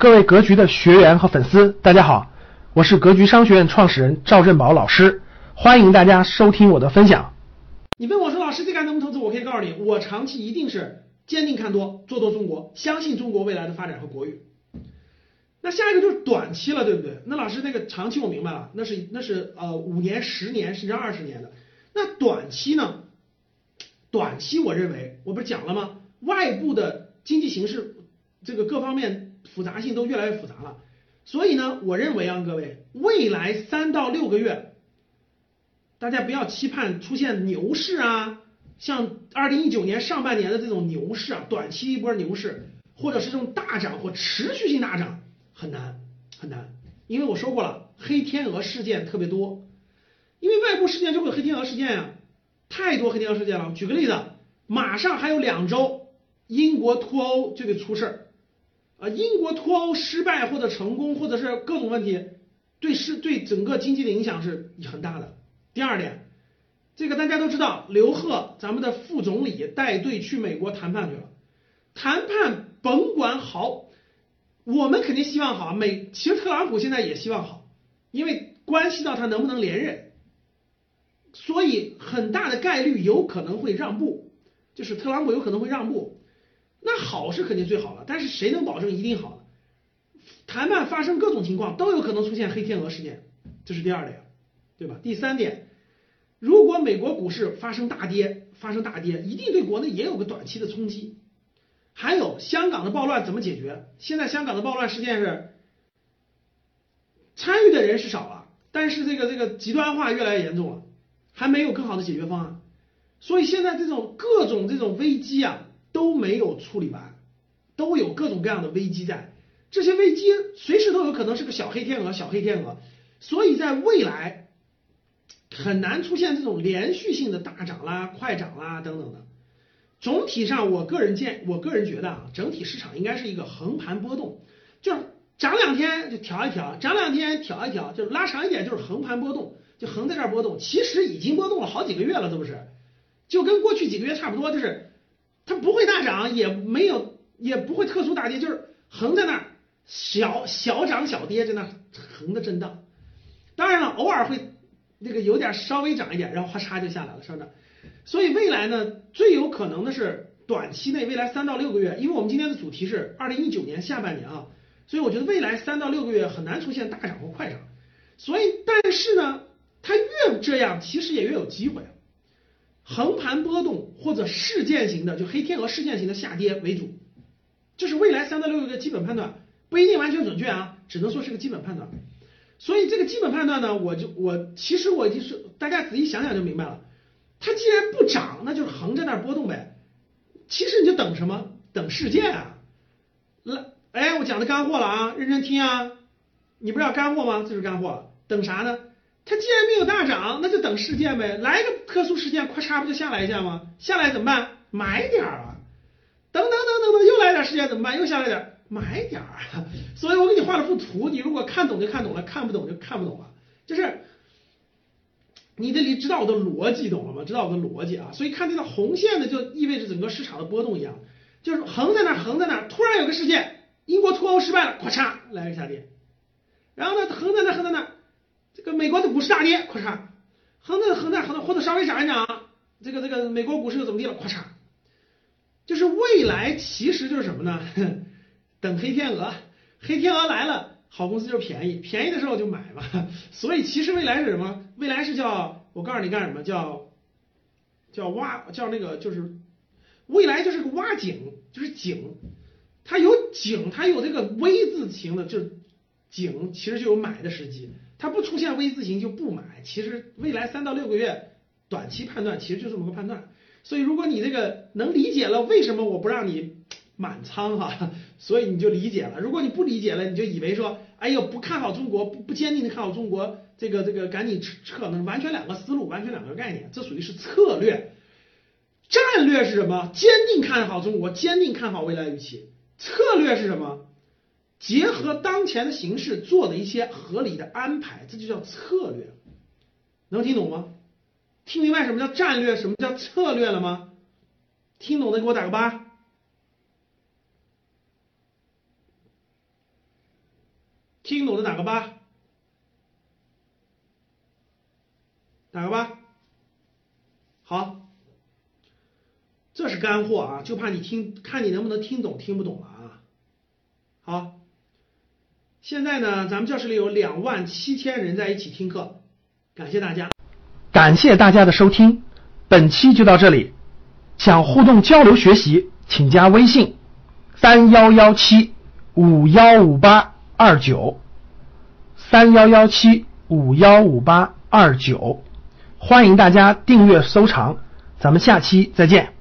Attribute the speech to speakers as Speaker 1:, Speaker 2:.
Speaker 1: 各位格局的学员和粉丝，大家好，我是格局商学院创始人赵振宝老师，欢迎大家收听我的分享。
Speaker 2: 你问我说老师这该怎么投资？我可以告诉你，我长期一定是坚定看多，做多中国，相信中国未来的发展和国运。那下一个就是短期了，对不对？那老师那个长期我明白了，那是那是呃五年、十年甚至二十年的。那短期呢？短期我认为我不是讲了吗？外部的经济形势这个各方面。复杂性都越来越复杂了，所以呢，我认为啊，各位，未来三到六个月，大家不要期盼出现牛市啊，像二零一九年上半年的这种牛市啊，短期一波牛市，或者是这种大涨或持续性大涨，很难很难，因为我说过了，黑天鹅事件特别多，因为外部事件就会有黑天鹅事件呀，太多黑天鹅事件了。举个例子，马上还有两周，英国脱欧就得出事儿。啊，英国脱欧失败或者成功，或者是各种问题，对是对整个经济的影响是很大的。第二点，这个大家都知道，刘鹤咱们的副总理带队去美国谈判去了，谈判甭管好，我们肯定希望好。美其实特朗普现在也希望好，因为关系到他能不能连任，所以很大的概率有可能会让步，就是特朗普有可能会让步。那好是肯定最好了，但是谁能保证一定好呢？谈判发生各种情况都有可能出现黑天鹅事件，这是第二点，对吧？第三点，如果美国股市发生大跌，发生大跌，一定对国内也有个短期的冲击。还有香港的暴乱怎么解决？现在香港的暴乱事件是参与的人是少了，但是这个这个极端化越来越严重了，还没有更好的解决方案。所以现在这种各种这种危机啊。都没有处理完，都有各种各样的危机在，这些危机随时都有可能是个小黑天鹅，小黑天鹅，所以在未来很难出现这种连续性的大涨啦、快涨啦等等的。总体上，我个人见，我个人觉得啊，整体市场应该是一个横盘波动，就是涨两天就调一调，涨两天调一调，就拉长一点就是横盘波动，就横在这儿波动。其实已经波动了好几个月了，这不是？就跟过去几个月差不多，就是。它不会大涨，也没有，也不会特殊大跌，就是横在那儿，小小涨小跌，在那横的震荡。当然了，偶尔会那个有点稍微涨一点，然后哗嚓就下来了，上涨。所以未来呢，最有可能的是短期内，未来三到六个月，因为我们今天的主题是二零一九年下半年啊，所以我觉得未来三到六个月很难出现大涨或快涨。所以，但是呢，它越这样，其实也越有机会。横盘波动或者事件型的，就黑天鹅事件型的下跌为主，这是未来三到六个月基本判断，不一定完全准确啊，只能说是个基本判断。所以这个基本判断呢，我就我其实我已经是大家仔细想想就明白了，它既然不涨，那就是横在那儿波动呗。其实你就等什么？等事件啊。来，哎，我讲的干货了啊，认真听啊。你不是要干货吗？这是干货。等啥呢？它既然没有大涨，那就等事件呗，来个特殊事件，咔嚓不就下来一下吗？下来怎么办？买点儿啊！等等等等等，又来点事件怎么办？又下来点儿，买点儿。所以我给你画了幅图，你如果看懂就看懂了，看不懂就看不懂了。就是你这里知道我的逻辑懂了吗？知道我的逻辑啊？所以看这条红线呢，就意味着整个市场的波动一样，就是横在那儿，横在那儿，突然有个事件，英国脱欧失败了，咔嚓来个下跌，然后呢，横在那，横在那。这个美国的股市大跌，咔嚓，横在横在横在，或者稍微涨一涨，这个这个美国股市又怎么地了，咔嚓，就是未来其实就是什么呢？等黑天鹅，黑天鹅来了，好公司就便宜，便宜的时候就买嘛。所以其实未来是什么？未来是叫我告诉你干什么？叫叫挖，叫那个就是未来就是个挖井，就是井，它有井，它有这个 V 字形的，就是井其实就有买的时机。它不出现 V 字形就不买，其实未来三到六个月短期判断其实就这么个判断，所以如果你这个能理解了为什么我不让你满仓哈，所以你就理解了。如果你不理解了，你就以为说，哎呦不看好中国，不不坚定的看好中国，这个这个赶紧撤撤，那完全两个思路，完全两个概念，这属于是策略。战略是什么？坚定看好中国，坚定看好未来预期。策略是什么？结合当前的形势做的一些合理的安排，这就叫策略，能听懂吗？听明白什么叫战略，什么叫策略了吗？听懂的给我打个八。听懂的打个八，打个八。好，这是干货啊，就怕你听，看你能不能听懂，听不懂了啊。好，现在呢，咱们教室里有两万七千人在一起听课，感谢大家。
Speaker 1: 感谢大家的收听，本期就到这里。想互动交流学习，请加微信三幺幺七五幺五八二九三幺幺七五幺五八二九，欢迎大家订阅收藏，咱们下期再见。